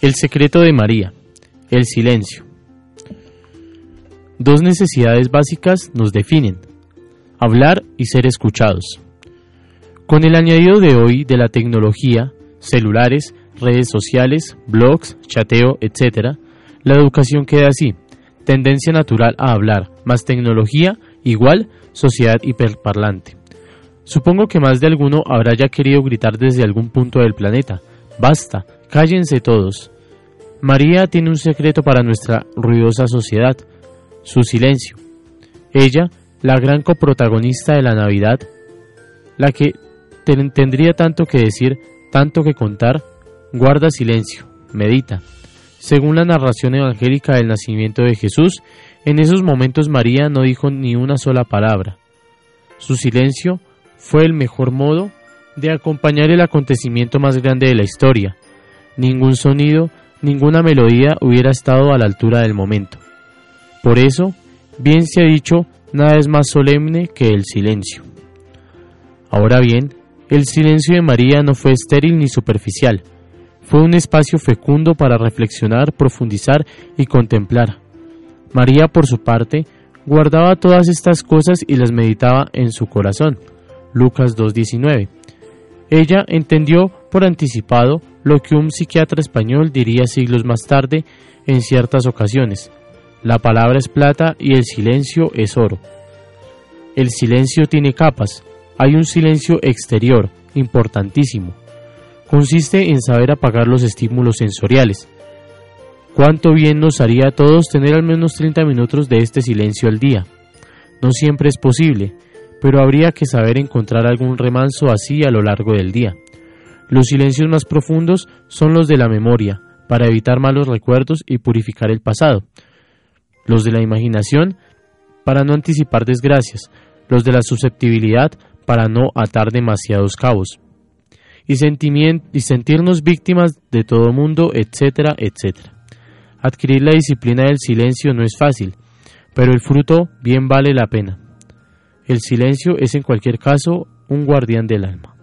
El secreto de María, el silencio. Dos necesidades básicas nos definen, hablar y ser escuchados. Con el añadido de hoy de la tecnología, celulares, redes sociales, blogs, chateo, etc., la educación queda así, tendencia natural a hablar, más tecnología, igual sociedad hiperparlante. Supongo que más de alguno habrá ya querido gritar desde algún punto del planeta, basta, cállense todos. María tiene un secreto para nuestra ruidosa sociedad, su silencio. Ella, la gran coprotagonista de la Navidad, la que tendría tanto que decir, tanto que contar, guarda silencio, medita. Según la narración evangélica del nacimiento de Jesús, en esos momentos María no dijo ni una sola palabra. Su silencio fue el mejor modo de acompañar el acontecimiento más grande de la historia. Ningún sonido, ninguna melodía hubiera estado a la altura del momento. Por eso, bien se ha dicho, nada es más solemne que el silencio. Ahora bien, el silencio de María no fue estéril ni superficial, fue un espacio fecundo para reflexionar, profundizar y contemplar. María, por su parte, guardaba todas estas cosas y las meditaba en su corazón. Lucas 2.19. Ella entendió por anticipado lo que un psiquiatra español diría siglos más tarde en ciertas ocasiones. La palabra es plata y el silencio es oro. El silencio tiene capas. Hay un silencio exterior, importantísimo. Consiste en saber apagar los estímulos sensoriales. Cuánto bien nos haría a todos tener al menos 30 minutos de este silencio al día. No siempre es posible, pero habría que saber encontrar algún remanso así a lo largo del día. Los silencios más profundos son los de la memoria, para evitar malos recuerdos y purificar el pasado. Los de la imaginación, para no anticipar desgracias. Los de la susceptibilidad, para no atar demasiados cabos. Y, sentirnos víctimas de todo mundo, etcétera, etcétera. Adquirir la disciplina del silencio no es fácil, pero el fruto bien vale la pena. El silencio es en cualquier caso un guardián del alma.